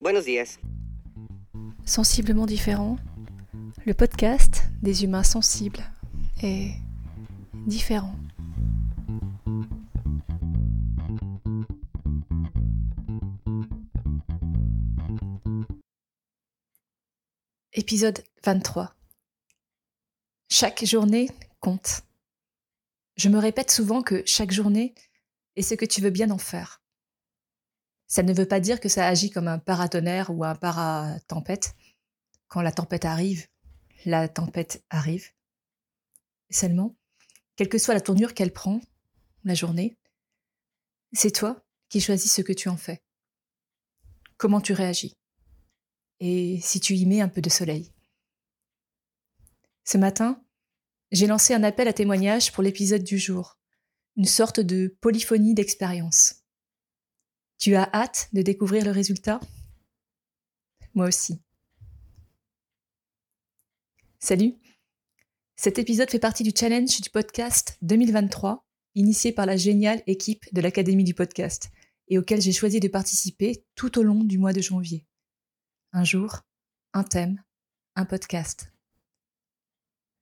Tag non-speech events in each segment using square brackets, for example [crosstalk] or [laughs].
Buenos días. Sensiblement différent, le podcast des humains sensibles est différent. Épisode 23. Chaque journée compte. Je me répète souvent que chaque journée est ce que tu veux bien en faire. Ça ne veut pas dire que ça agit comme un paratonnerre ou un paratempête. Quand la tempête arrive, la tempête arrive. Seulement, quelle que soit la tournure qu'elle prend, la journée, c'est toi qui choisis ce que tu en fais. Comment tu réagis. Et si tu y mets un peu de soleil. Ce matin, j'ai lancé un appel à témoignage pour l'épisode du jour, une sorte de polyphonie d'expérience. Tu as hâte de découvrir le résultat? Moi aussi. Salut Cet épisode fait partie du challenge du podcast 2023, initié par la géniale équipe de l'Académie du podcast, et auquel j'ai choisi de participer tout au long du mois de janvier. Un jour, un thème, un podcast.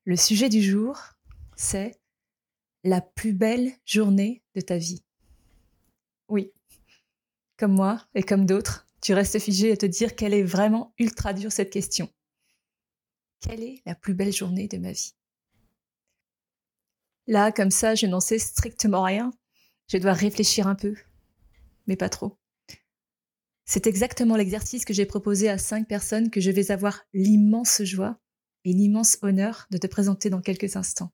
Le sujet du jour, c'est la plus belle journée de ta vie. Oui, comme moi et comme d'autres, tu restes figé à te dire qu'elle est vraiment ultra dure cette question. Quelle est la plus belle journée de ma vie? Là, comme ça, je n'en sais strictement rien. Je dois réfléchir un peu, mais pas trop. C'est exactement l'exercice que j'ai proposé à cinq personnes que je vais avoir l'immense joie et l'immense honneur de te présenter dans quelques instants.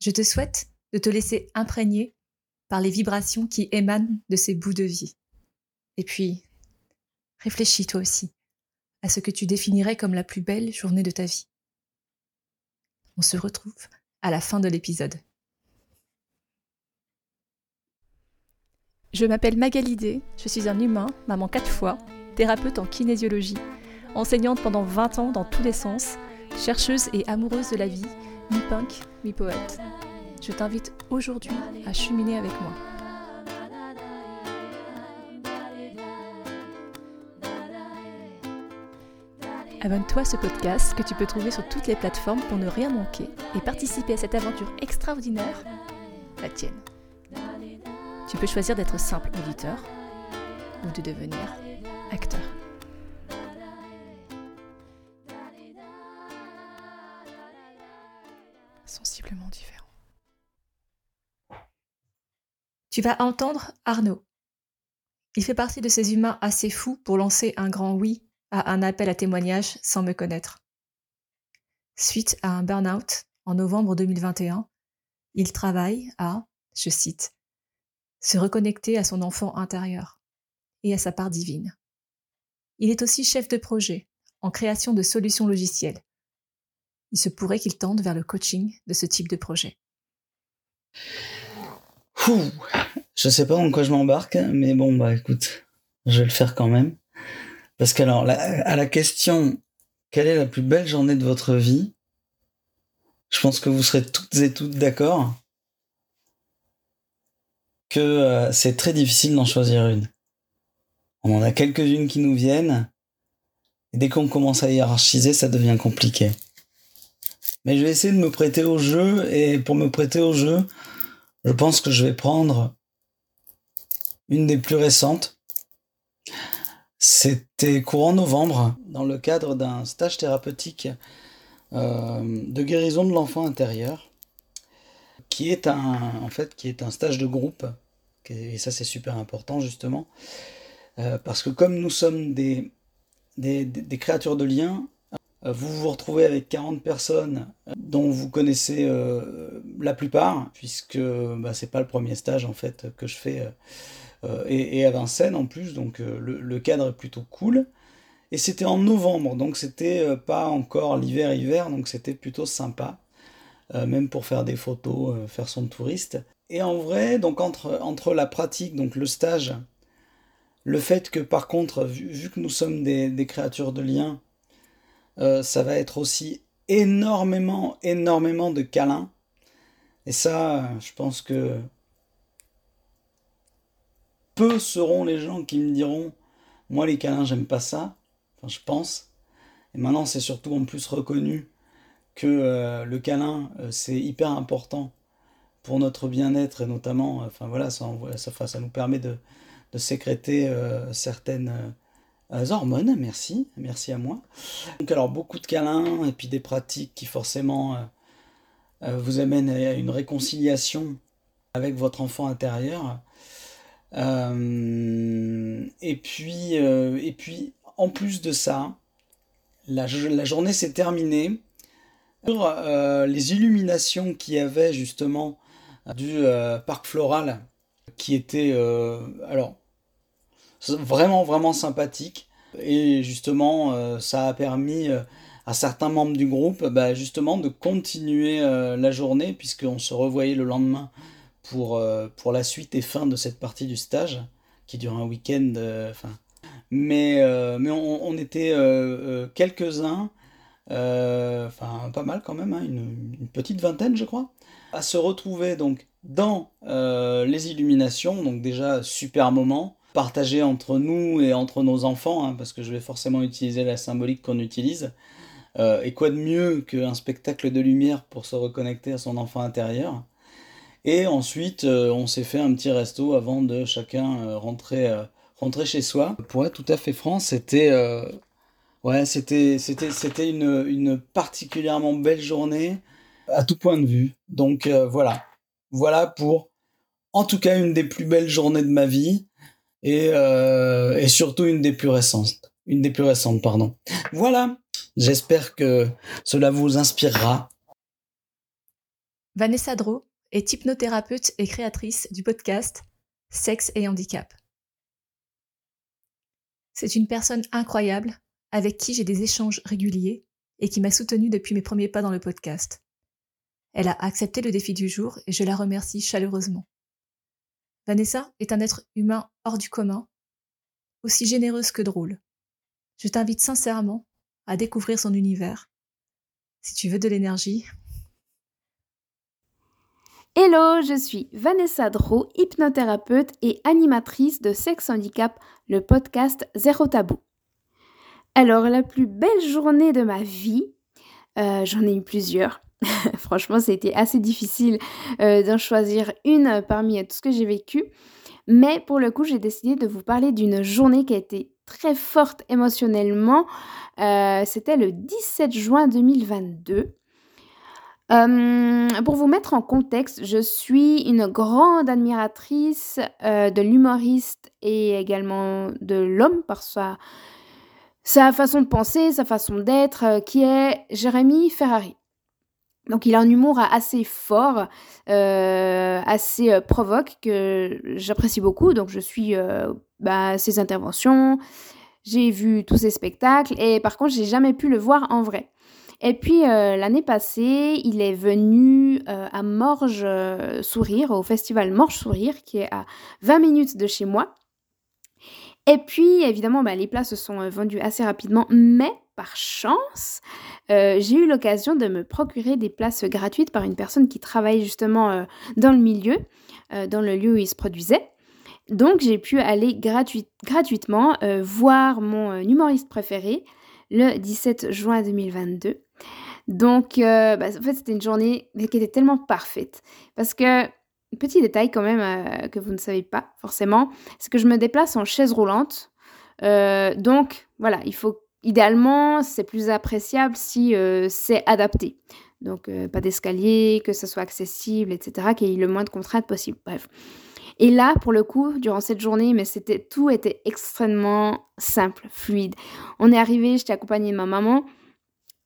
Je te souhaite de te laisser imprégner par les vibrations qui émanent de ces bouts de vie. Et puis, réfléchis toi aussi à ce que tu définirais comme la plus belle journée de ta vie. On se retrouve à la fin de l'épisode. Je m'appelle Magalidé, je suis un humain, maman quatre fois, thérapeute en kinésiologie, enseignante pendant 20 ans dans tous les sens, chercheuse et amoureuse de la vie, mi-punk, mi-poète je t'invite aujourd'hui à cheminer avec moi. Abonne-toi à ce podcast que tu peux trouver sur toutes les plateformes pour ne rien manquer et participer à cette aventure extraordinaire, la tienne. Tu peux choisir d'être simple auditeur ou de devenir acteur. Tu vas entendre Arnaud. Il fait partie de ces humains assez fous pour lancer un grand oui à un appel à témoignage sans me connaître. Suite à un burn-out en novembre 2021, il travaille à, je cite, se reconnecter à son enfant intérieur et à sa part divine. Il est aussi chef de projet en création de solutions logicielles. Il se pourrait qu'il tente vers le coaching de ce type de projet. Je je sais pas en quoi je m'embarque, mais bon, bah écoute, je vais le faire quand même. Parce qu'alors, à la question, quelle est la plus belle journée de votre vie? Je pense que vous serez toutes et toutes d'accord que euh, c'est très difficile d'en choisir une. On en a quelques-unes qui nous viennent, et dès qu'on commence à hiérarchiser, ça devient compliqué. Mais je vais essayer de me prêter au jeu, et pour me prêter au jeu, je pense que je vais prendre une des plus récentes. C'était courant novembre, dans le cadre d'un stage thérapeutique euh, de guérison de l'enfant intérieur, qui est un, en fait, qui est un stage de groupe. Et ça, c'est super important, justement. Euh, parce que comme nous sommes des, des créatures de lien, euh, vous vous retrouvez avec 40 personnes dont vous connaissez la plupart, puisque bah, c'est pas le premier stage en fait que je fais, et, à Vincennes en plus, donc le, cadre est plutôt cool. Et c'était en novembre, donc c'était pas encore l'hiver-hiver, donc c'était plutôt sympa, même pour faire des photos, faire son touriste. Et en vrai, donc entre, entre la pratique, donc le stage, le fait que par contre, vu, que nous sommes des, des créatures de lien, euh, ça va être aussi énormément, énormément de câlins. Et ça, je pense que peu seront les gens qui me diront Moi, les câlins, j'aime pas ça. Enfin, je pense. Et maintenant, c'est surtout en plus reconnu que euh, le câlin, euh, c'est hyper important pour notre bien-être et notamment, enfin voilà, ça, nous permet de sécréter certaines hormones. Merci, merci à moi. Donc alors beaucoup de câlins et puis des pratiques qui forcément vous amènent à une réconciliation avec votre enfant intérieur. Euh, et, puis, euh, et puis, en plus de ça, la, journée s'est terminée sur euh, les illuminations qu'il y avait justement du parc floral, qui était alors vraiment vraiment sympathique. Et justement, ça a permis à certains membres du groupe bah, justement de continuer la journée puisqu'on se revoyait le lendemain pour, euh, pour la suite et fin de cette partie du stage, qui dure un week-end. Euh, mais, euh, mais on, était quelques-uns, enfin pas mal quand même, hein, une, une, petite vingtaine je crois, à se retrouver donc dans les illuminations, donc déjà super moment, partagé entre nous et entre nos enfants, hein, parce que je vais forcément utiliser la symbolique qu'on utilise. Et quoi de mieux qu'un spectacle de lumière pour se reconnecter à son enfant intérieur? Et ensuite, euh, on s'est fait un petit resto avant de chacun euh, rentrer, euh, rentrer chez soi. Pour être tout à fait franc, c'était ouais, c'était, c'était, c'était une, une, particulièrement belle journée à tout point de vue. Donc voilà. Voilà pour, en tout cas, une des plus belles journées de ma vie et, et surtout une des plus récentes. Une des plus récentes, pardon. Voilà. J'espère que cela vous inspirera. Vanessa Dro, est hypnothérapeute et créatrice du podcast Sexe et Handicap. C'est une personne incroyable avec qui j'ai des échanges réguliers et qui m'a soutenue depuis mes premiers pas dans le podcast. Elle a accepté le défi du jour et je la remercie chaleureusement. Vanessa est un être humain hors du commun, aussi généreuse que drôle. Je t'invite sincèrement à découvrir son univers. Si tu veux de l'énergie, Hello, je suis Vanessa Dro, hypnothérapeute et animatrice de Sex Handicap, le podcast Zéro Tabou. Alors, la plus belle journée de ma vie, euh, j'en ai eu plusieurs. [laughs] Franchement, c'était assez difficile euh, d'en choisir une parmi tout ce que j'ai vécu. Mais pour le coup, j'ai décidé de vous parler d'une journée qui a été très forte émotionnellement. Euh, c'était le 17 juin 2022. Euh, pour vous mettre en contexte, je suis une grande admiratrice euh, de l'humoriste et également de l'homme par sa, sa façon de penser, sa façon d'être, qui est Jérémy Ferrari. Donc il a un humour assez fort, assez provoque que j'apprécie beaucoup. Donc je suis bah, ses interventions, j'ai vu tous ses spectacles et par contre j'ai jamais pu le voir en vrai. Et puis euh, l'année passée, il est venu euh, à Morge euh, Sourire, au festival Morge Sourire, qui est à 20 minutes de chez moi. Et puis évidemment, bah, les places se sont vendues assez rapidement, mais par chance, j'ai eu l'occasion de me procurer des places gratuites par une personne qui travaille justement dans le milieu, dans le lieu où il se produisait. Donc j'ai pu aller gratuitement voir mon humoriste préféré le 17 juin 2022. Donc, euh, bah, en fait, c'était une journée qui était tellement parfaite. Parce que, petit détail quand même euh, que vous ne savez pas forcément, c'est que je me déplace en chaise roulante. Euh, donc, voilà, il faut, idéalement, c'est plus appréciable si c'est adapté. Donc, pas d'escalier, que ce soit accessible, etc., qu'il y ait le moins de contraintes possible. Bref. Et là, pour le coup, durant cette journée, mais c'était tout était extrêmement simple, fluide. On est arrivé, j'étais accompagnée de ma maman.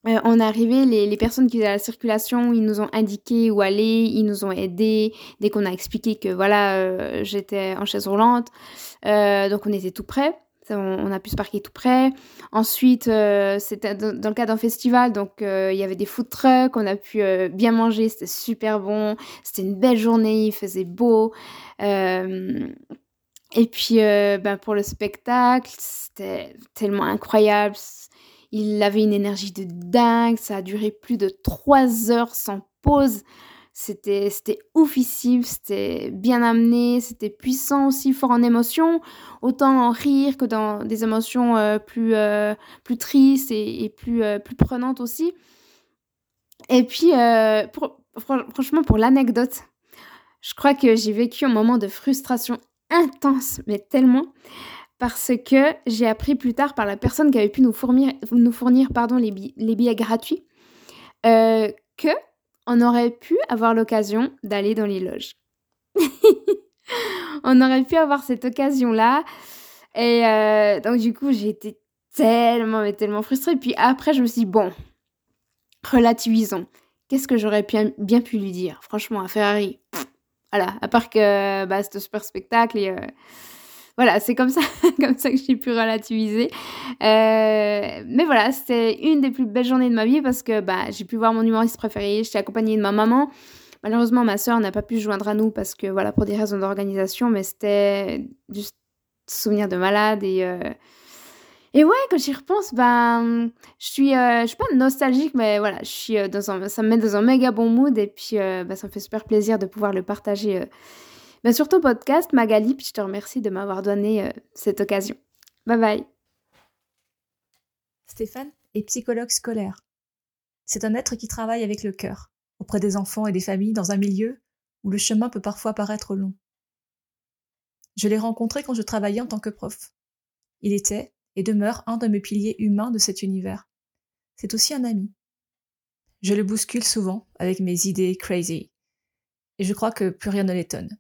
Euh, on est arrivé, les, personnes qui étaient à la circulation, ils nous ont indiqué où aller, ils nous ont aidés dès qu'on a expliqué que voilà, euh, j'étais en chaise roulante. Euh, donc on était tout On, a pu se parquer tout près. Ensuite, c'était dans, le cadre d'un festival, donc il y avait des food trucks, on a pu bien manger, c'était super bon. C'était une belle journée, il faisait beau. et puis, ben, pour le spectacle, c'était tellement incroyable il avait une énergie de dingue, ça a duré plus de trois heures sans pause. C'était, c'était c'était bien amené, c'était puissant aussi, fort en émotion, autant en rire que dans des émotions euh, plus, euh, plus tristes et, plus, euh, plus prenantes aussi. Et puis, franchement, pour l'anecdote, je crois que j'ai vécu un moment de frustration intense, mais tellement, parce que j'ai appris plus tard par la personne qui avait pu nous fournir, nous fournir pardon, les billets gratuits, que on aurait pu avoir l'occasion d'aller dans les loges. [laughs] on aurait pu avoir cette occasion-là. Et euh, donc, du coup, j'ai été tellement, mais tellement frustrée. Puis après, je me suis dit, bon, relativisons. Qu'est-ce que j'aurais bien pu lui dire? Franchement, à Ferrari, voilà, à part que bah, un super spectacle et. Euh, voilà, c'est comme ça, [laughs] comme ça que j'ai pu relativiser. Euh, mais voilà, c'était une des plus belles journées de ma vie parce que bah, j'ai pu voir mon humoriste préféré, j'étais accompagnée de ma maman. Malheureusement, ma soeur n'a pas pu se joindre à nous parce que voilà, pour des raisons d'organisation, mais c'était juste souvenir de malade et. Euh, et ouais, quand j'y repense, ben, je suis, euh, je suis pas nostalgique, mais voilà, je suis dans un, ça me met dans un méga bon mood et puis ben, ça me fait super plaisir de pouvoir le partager mais sur ton podcast, Magali, puis je te remercie de m'avoir donné euh, cette occasion. Bye bye. Stéphane est psychologue scolaire. C'est un être qui travaille avec le cœur, auprès des enfants et des familles dans un milieu où le chemin peut parfois paraître long. Je l'ai rencontré quand je travaillais en tant que prof. Il était et demeure un de mes piliers humains de cet univers. C'est aussi un ami. Je le bouscule souvent avec mes idées crazy. Et je crois que plus rien ne l'étonne.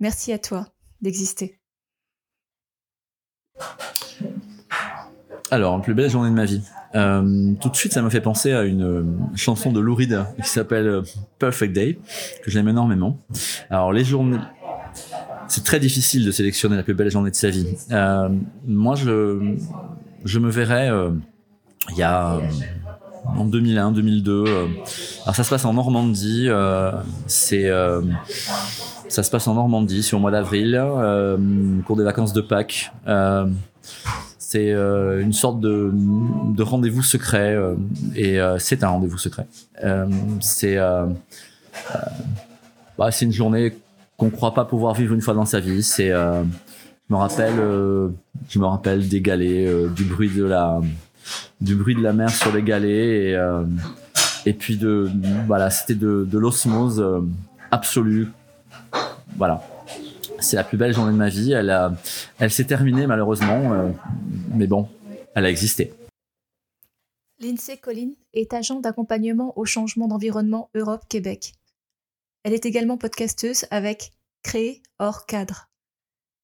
Merci à toi d'exister. Alors, plus belle journée de ma vie. Euh, tout de suite, ça m'a fait penser à une euh, chanson de Lou Reed qui s'appelle euh, Perfect Day, que j'aime énormément. Alors, les journées, c'est très difficile de sélectionner la plus belle journée de sa vie. moi, je, je me verrais il y a en 2001, 2002. alors, ça se passe en Normandie. c'est ça se passe en Normandie, c'est au mois d'avril, euh, cours des vacances de Pâques. Euh, c'est euh, une sorte de, de rendez-vous secret et c'est un rendez-vous secret. c'est bah, c'est une journée qu'on croit pas pouvoir vivre une fois dans sa vie. Je me rappelle je me rappelle des galets, du bruit de la du bruit de la mer sur les galets et puis de voilà c'était de l'osmose absolue voilà. C'est la plus belle journée de ma vie. Elle, s'est terminée malheureusement, euh, mais bon, elle a existé. Lindsay Collin est agent d'accompagnement au changement d'environnement Europe-Québec. Elle est également podcasteuse avec Créer hors cadre,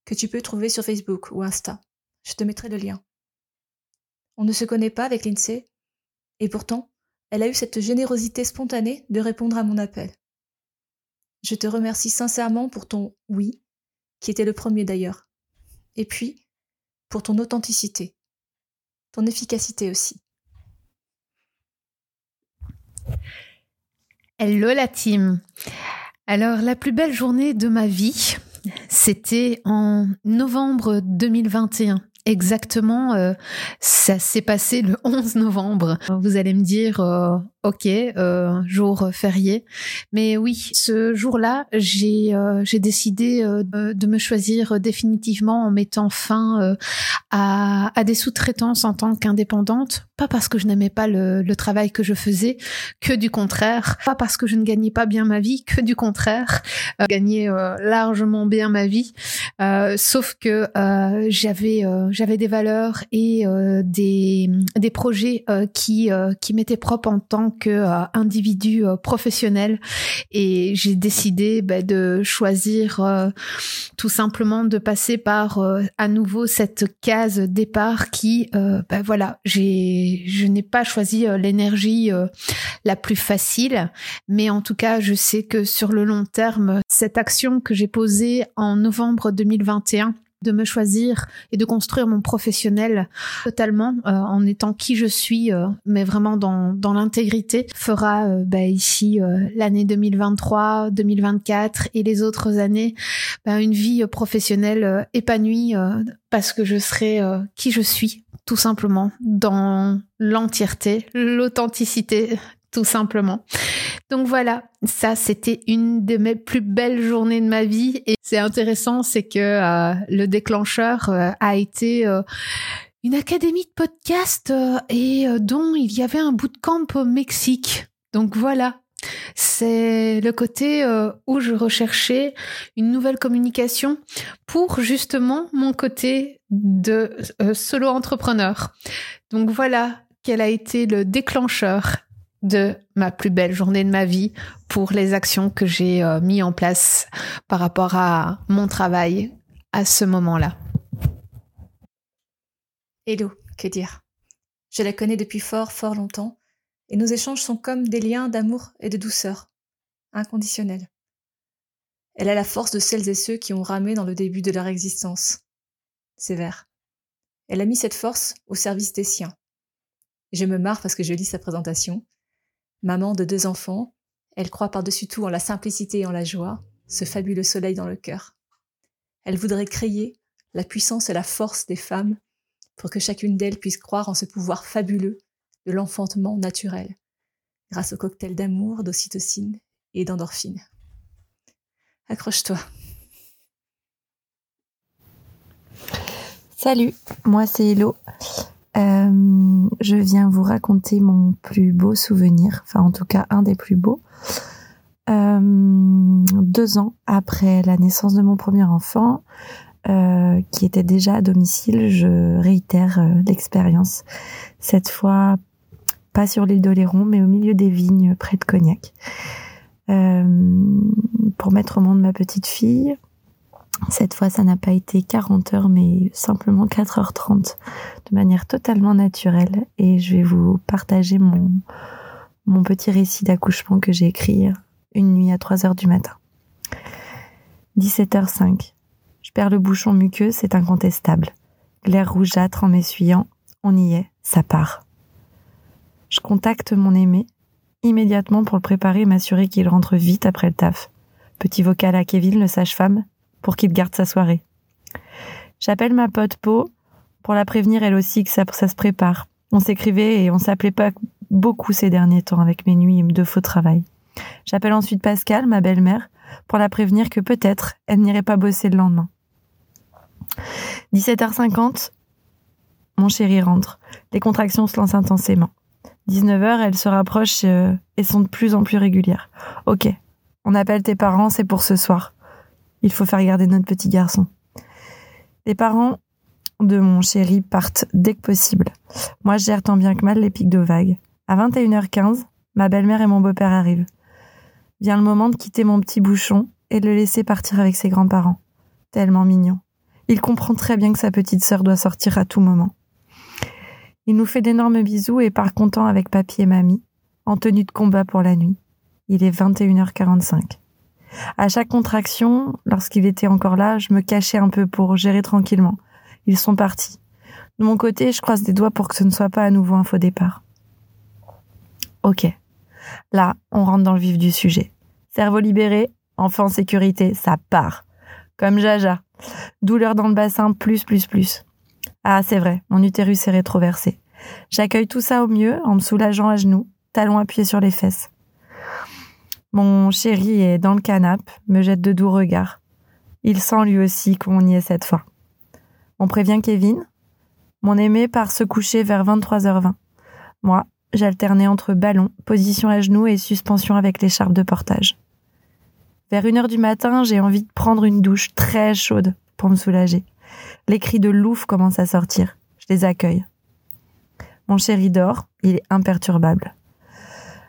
que tu peux trouver sur Facebook ou Insta. Je te mettrai le lien. On ne se connaît pas avec Lindsay, et pourtant, elle a eu cette générosité spontanée de répondre à mon appel. Je te remercie sincèrement pour ton oui, qui était le premier d'ailleurs. Et puis, pour ton authenticité, ton efficacité aussi. Hello la team. Alors, la plus belle journée de ma vie, c'était en novembre 2021. Exactement, euh, ça s'est passé le [laughs] 11 novembre. Vous allez me dire, euh, ok, euh, jour férié. Mais oui, ce jour-là, j'ai euh, j'ai décidé euh, de me choisir définitivement en mettant fin euh, à, à des sous-traitances en tant qu'indépendante. Pas parce que je n'aimais pas le, le, travail que je faisais, que du contraire. Pas parce que je ne gagnais pas bien ma vie, que du contraire. Gagnais largement bien ma vie. Sauf que j'avais j'avais des valeurs et des des projets qui qui m'étaient propres en tant que euh, individu euh, professionnel. Et j'ai décidé bah, de choisir euh, tout simplement de passer par à nouveau cette case départ qui bah, voilà j'ai je n'ai pas choisi l'énergie la plus facile. Mais en tout cas je sais que sur le long terme cette action que j'ai posée en novembre 2021 de me choisir et de construire mon professionnel totalement euh, en étant qui je suis, euh, mais vraiment dans, dans l'intégrité, fera euh, bah, ici l'année 2023, 2024 et les autres années bah, une vie professionnelle épanouie parce que je serai qui je suis tout simplement dans l'entièreté, l'authenticité tout simplement. Donc voilà, ça c'était une de mes plus belles journées de ma vie et c'est intéressant, c'est que euh, le déclencheur euh, a été euh, une académie de podcast et dont il y avait un bootcamp au Mexique. Donc voilà, c'est le côté où je recherchais une nouvelle communication pour justement mon côté de solo entrepreneur. Donc voilà quel a été le déclencheur de ma plus belle journée de ma vie pour les actions que j'ai euh, mis en place par rapport à mon travail à ce moment-là. Hello, que dire? Je la connais depuis fort, fort longtemps, et nos échanges sont comme des liens d'amour et de douceur, inconditionnels. Elle a la force de celles et ceux qui ont ramé dans le début de leur existence. Sévère. Elle a mis cette force au service des siens. Je me marre parce que je lis sa présentation, Maman de deux enfants, elle croit par-dessus tout en la simplicité et en la joie, ce fabuleux soleil dans le cœur. Elle voudrait créer la puissance et la force des femmes pour que chacune d'elles puisse croire en ce pouvoir fabuleux de l'enfantement naturel, grâce au cocktail d'amour, d'ocytocine et d'endorphine. Accroche-toi. Salut, moi c'est Hello. Euh, je viens vous raconter mon plus beau souvenir, enfin en tout cas un des plus beaux. Euh, deux ans après la naissance de mon premier enfant, euh, qui était déjà à domicile, je réitère l'expérience. Cette fois, pas sur l'île d'Oléron, mais au milieu des vignes près de Cognac. pour mettre au monde ma petite fille, cette fois, ça n'a pas été 40 heures, mais simplement 4h30, de manière totalement naturelle. Et je vais vous partager mon, petit récit d'accouchement que j'ai écrit une nuit à 3 heures du matin. 17h05. Je perds le bouchon muqueux, c'est incontestable. Glaire rougeâtre en m'essuyant. On y est, ça part. Je contacte mon aimé immédiatement pour le préparer et m'assurer qu'il rentre vite après le taf. Petit vocal à Kevin, le sage-femme pour qu'il garde sa soirée. J'appelle ma pote Po pour la prévenir elle aussi que ça, ça se prépare. On s'écrivait et on s'appelait pas beaucoup ces derniers temps avec mes nuits de faux travail. J'appelle ensuite Pascal, ma belle-mère, pour la prévenir que peut-être elle n'irait pas bosser le lendemain. 17h50, mon chéri rentre. Les contractions se lancent intensément. 19h, elles se rapprochent euh, et sont de plus en plus régulières. Ok, on appelle tes parents, c'est pour ce soir. Il faut faire garder notre petit garçon. Les parents de mon chéri partent dès que possible. Moi, je gère tant bien que mal les pics de vagues. À 21h15, ma belle-mère et mon beau-père arrivent. Vient le moment de quitter mon petit bouchon et de le laisser partir avec ses grands-parents. Tellement mignon. Il comprend très bien que sa petite sœur doit sortir à tout moment. Il nous fait d'énormes bisous et part content avec papy et mamie, en tenue de combat pour la nuit. Il est 21h45. À chaque contraction, lorsqu'il était encore là, je me cachais un peu pour gérer tranquillement. Ils sont partis. De mon côté, je croise des doigts pour que ce ne soit pas à nouveau un faux départ. Ok. Là, on rentre dans le vif du sujet. Cerveau libéré, enfant en sécurité, ça part. Comme Jaja. Douleur dans le bassin, plus, plus, plus. Ah, c'est vrai, mon utérus est rétroversé. J'accueille tout ça au mieux en me soulageant à genoux, talons appuyés sur les fesses. Mon chéri est dans le canapé, me jette de doux regards. Il sent lui aussi qu'on y est cette fois. On prévient Kevin. Mon aimé part se coucher vers 23h20. Moi, j'alternais entre ballon, position à genoux et suspension avec l'écharpe de portage. Vers une heure du matin, j'ai envie de prendre une douche très chaude pour me soulager. Les cris de louf commencent à sortir. Je les accueille. Mon chéri dort, il est imperturbable.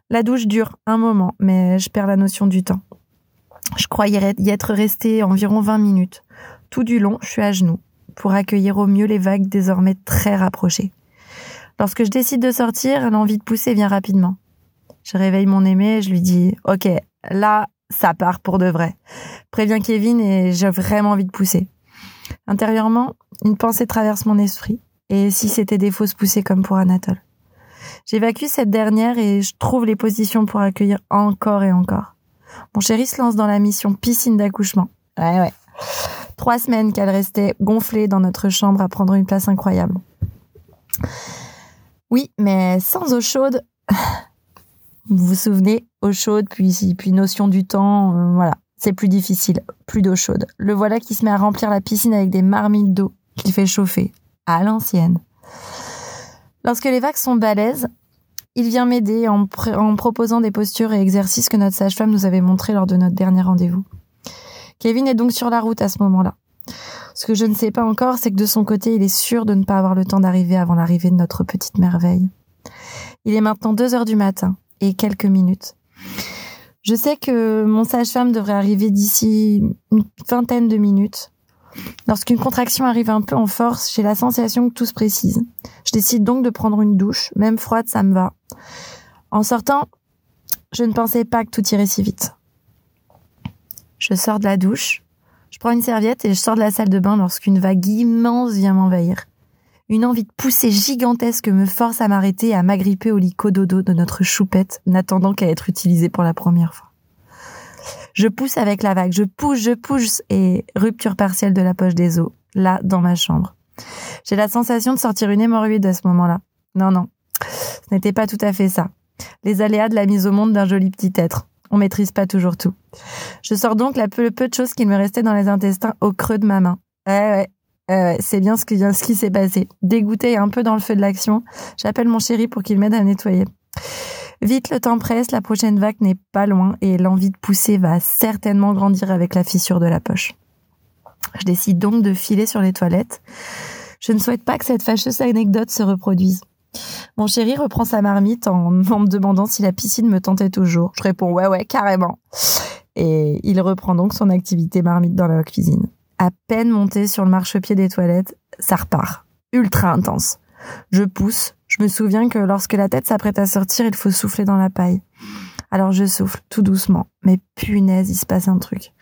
La douche dure un moment, mais je perds la notion du temps. Je croyais y être resté environ 20 minutes. Tout du long, je suis à genoux pour accueillir au mieux les vagues désormais très rapprochées. Lorsque je décide de sortir, l'envie de pousser vient rapidement. Je réveille mon aimé et je lui dis Ok, là, ça part pour de vrai. Préviens Kevin et j'ai vraiment envie de pousser. Intérieurement, une pensée traverse mon esprit. Et si c'était des fausses poussées comme pour Anatole J'évacue cette dernière et je trouve les positions pour accueillir encore et encore. Mon chéri se lance dans la mission piscine d'accouchement. Ouais, ouais. Trois semaines qu'elle restait gonflée dans notre chambre à prendre une place incroyable. Oui, mais sans eau chaude, [laughs] Vous vous souvenez, eau chaude, puis, puis notion du temps, euh, voilà. C'est plus difficile, plus d'eau chaude. Le voilà qui se met à remplir la piscine avec des marmites d'eau qu'il fait chauffer, à l'ancienne. Lorsque les vagues sont balèzes, il vient m'aider en, proposant des postures et exercices que notre sage-femme nous avait montrés lors de notre dernier rendez-vous. Kevin est donc sur la route à ce moment-là. Ce que je ne sais pas encore, c'est que de son côté, il est sûr de ne pas avoir le temps d'arriver avant l'arrivée de notre petite merveille. Il est maintenant 2 heures du matin et quelques minutes. Je sais que mon sage-femme devrait arriver d'ici une vingtaine de minutes. Lorsqu'une contraction arrive un peu en force, j'ai la sensation que tout se précise. Je décide donc de prendre une douche, même froide, ça me va. En sortant, je ne pensais pas que tout irait si vite. Je sors de la douche, je prends une serviette et je sors de la salle de bain lorsqu'une vague immense vient m'envahir. Une envie de pousser gigantesque me force à m'arrêter et à m'agripper au lit cododo de notre choupette, n'attendant qu'à être utilisée pour la première fois. Je pousse avec la vague, je pousse, je pousse, et rupture partielle de la poche des os, là, dans ma chambre. J'ai la sensation de sortir une hémorroïde à ce moment-là. Non, non, ce n'était pas tout à fait ça. Les aléas de la mise au monde d'un joli petit être. On maîtrise pas toujours tout. Je sors donc la peu, le peu de choses qu'il me restait dans les intestins au creux de ma main. Ouais, ouais, euh, c'est bien ce ce qui s'est passé. Dégoûté et un peu dans le feu de l'action, j'appelle mon chéri pour qu'il m'aide à nettoyer. Vite, le temps presse, la prochaine vague n'est pas loin et l'envie de pousser va certainement grandir avec la fissure de la poche. Je décide donc de filer sur les toilettes. Je ne souhaite pas que cette fâcheuse anecdote se reproduise. Mon chéri reprend sa marmite en, [laughs] me demandant si la piscine me tentait toujours. Je réponds ouais ouais carrément. Et il reprend donc son activité marmite dans la cuisine. À peine monté sur le marchepied des toilettes, ça repart. Ultra intense. Je pousse. Je me souviens que lorsque la tête s'apprête à sortir, il faut souffler dans la paille. Alors je souffle tout doucement. Mais punaise, il se passe un truc.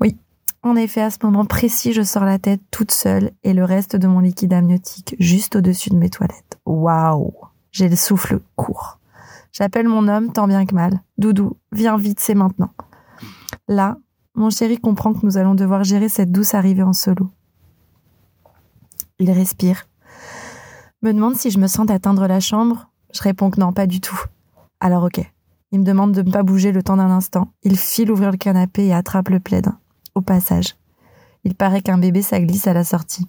Oui, en effet, à ce moment précis, je sors la tête toute seule et le reste de mon liquide amniotique juste au-dessus de mes toilettes. Waouh J'ai le souffle court. J'appelle mon homme tant bien que mal. Doudou, viens vite, c'est maintenant. Là, mon chéri comprend que nous allons devoir gérer cette douce arrivée en solo. Il respire. Me demande si je me sens d'atteindre la chambre. Je réponds que non, pas du tout. Alors ok. Il me demande de ne pas bouger le temps d'un instant. Il file ouvrir le canapé et attrape le plaid. Au passage. Il paraît qu'un bébé, ça glisse à la sortie.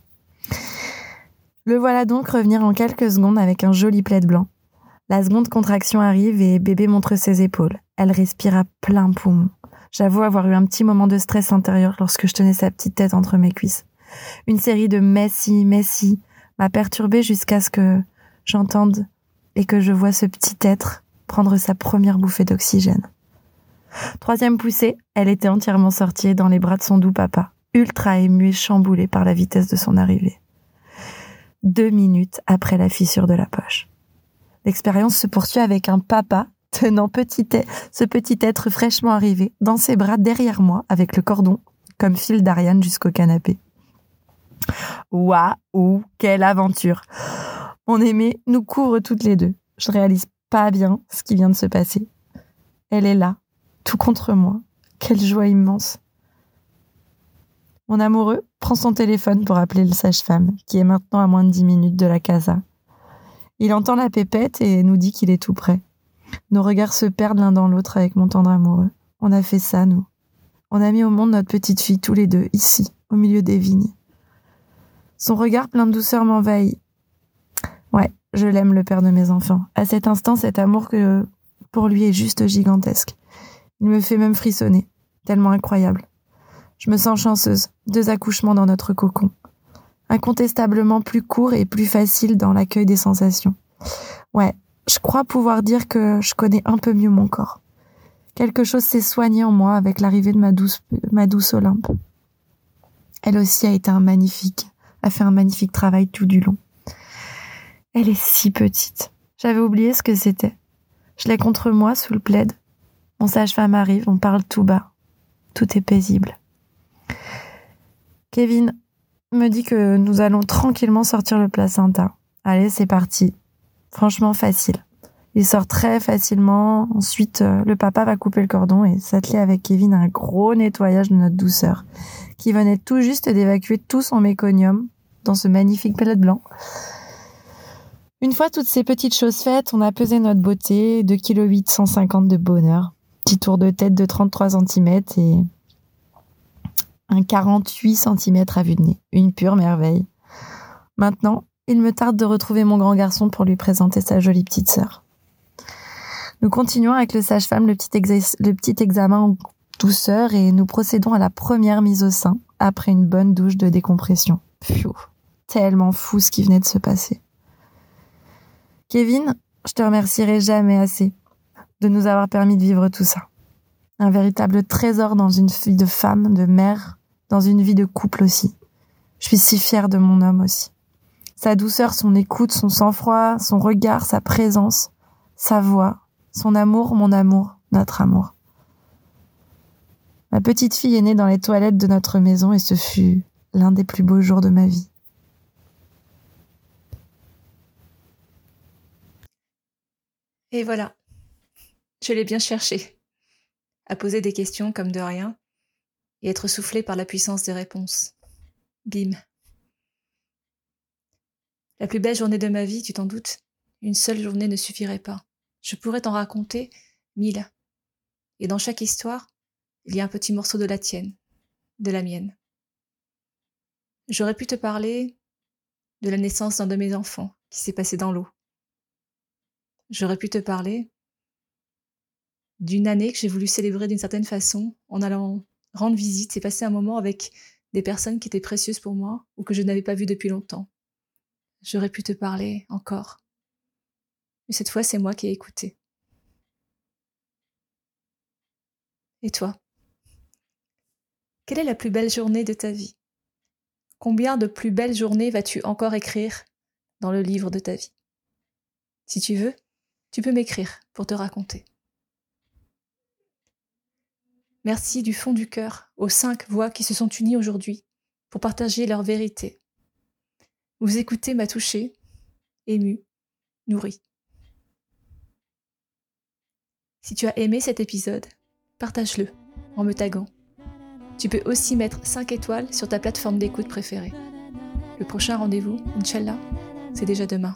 Le voilà donc revenir en quelques secondes avec un joli plaid blanc. La seconde contraction arrive et bébé montre ses épaules. Elle respire à plein poumon. J'avoue avoir eu un petit moment de stress intérieur lorsque je tenais sa petite tête entre mes cuisses. Une série de messi, messi m'a perturbée jusqu'à ce que j'entende et que je vois ce petit être prendre sa première bouffée d'oxygène. Troisième poussée, elle était entièrement sortie dans les bras de son doux papa, ultra ému et chamboulé par la vitesse de son arrivée. Deux minutes après la fissure de la poche. L'expérience se poursuit avec un papa tenant petit, ce petit être fraîchement arrivé dans ses bras derrière moi avec le cordon comme fil d'Ariane jusqu'au canapé. Waouh, quelle aventure Mon aimé nous couvre toutes les deux. Je réalise pas bien ce qui vient de se passer. Elle est là, tout contre moi. Quelle joie immense. Mon amoureux prend son téléphone pour appeler le sage-femme, qui est maintenant à moins de dix minutes de la casa. Il entend la pépette et nous dit qu'il est tout prêt. Nos regards se perdent l'un dans l'autre avec mon tendre amoureux. On a fait ça, nous. On a mis au monde notre petite fille tous les deux, ici, au milieu des vignes. Son regard plein de douceur m'envahit. Ouais, je l'aime, le père de mes enfants. À cet instant, cet amour que pour lui est juste gigantesque. Il me fait même frissonner, tellement incroyable. Je me sens chanceuse, deux accouchements dans notre cocon. Incontestablement plus court et plus facile dans l'accueil des sensations. Ouais, je crois pouvoir dire que je connais un peu mieux mon corps. Quelque chose s'est soigné en moi avec l'arrivée de ma douce, ma douce Olympe. Elle aussi a été un magnifique, a fait un magnifique travail tout du long. Elle est si petite. J'avais oublié ce que c'était. Je l'ai contre moi sous le plaid. Mon sage-femme arrive, on parle tout bas. Tout est paisible. Kevin me dit que nous allons tranquillement sortir le placenta. Allez, c'est parti. Franchement facile. Il sort très facilement. Ensuite, euh, le papa va couper le cordon et s'atteler avec Kevin à un gros nettoyage de notre douceur, qui venait tout juste d'évacuer tout son méconium dans ce magnifique pellet blanc. Une fois toutes ces petites choses faites, on a pesé notre beauté, 2,8 kg 150 de bonheur, petit tour de tête de 33 cm et un 48 cm à vue de nez. Une pure merveille. Maintenant, il me tarde de retrouver mon grand garçon pour lui présenter sa jolie petite sœur. Nous continuons avec le sage-femme le, le petit examen en douceur et nous procédons à la première mise au sein après une bonne douche de décompression. Pfiou, tellement fou ce qui venait de se passer. Kevin, je te remercierai jamais assez de nous avoir permis de vivre tout ça. Un véritable trésor dans une vie de femme, de mère, dans une vie de couple aussi. Je suis si fière de mon homme aussi. Sa douceur, son écoute, son sang-froid, son regard, sa présence, sa voix, son amour, mon amour, notre amour. Ma petite fille est née dans les toilettes de notre maison et ce fut l'un des plus beaux jours de ma vie. Et voilà, je l'ai bien cherché. À poser des questions comme de rien et être soufflé par la puissance des réponses. Bim. La plus belle journée de ma vie, tu t'en doutes Une seule journée ne suffirait pas. Je pourrais t'en raconter mille. Et dans chaque histoire, il y a un petit morceau de la tienne, de la mienne. J'aurais pu te parler de la naissance d'un de mes enfants qui s'est passé dans l'eau. J'aurais pu te parler d'une année que j'ai voulu célébrer d'une certaine façon en allant rendre visite et passer un moment avec des personnes qui étaient précieuses pour moi ou que je n'avais pas vues depuis longtemps. J'aurais pu te parler encore. Mais cette fois, c'est moi qui ai écouté. Et toi? Quelle est la plus belle journée de ta vie? Combien de plus belles journées vas-tu encore écrire dans le livre de ta vie? Si tu veux, tu peux m'écrire pour te raconter. Merci du fond du cœur aux cinq voix qui se sont unies aujourd'hui pour partager leur vérité vous écoutez m'a touché, ému, nourri. Si tu as aimé cet épisode, partage-le en me taguant. Tu peux aussi mettre 5 étoiles sur ta plateforme d'écoute préférée. Le prochain rendez-vous, Inch'Allah, c'est déjà demain.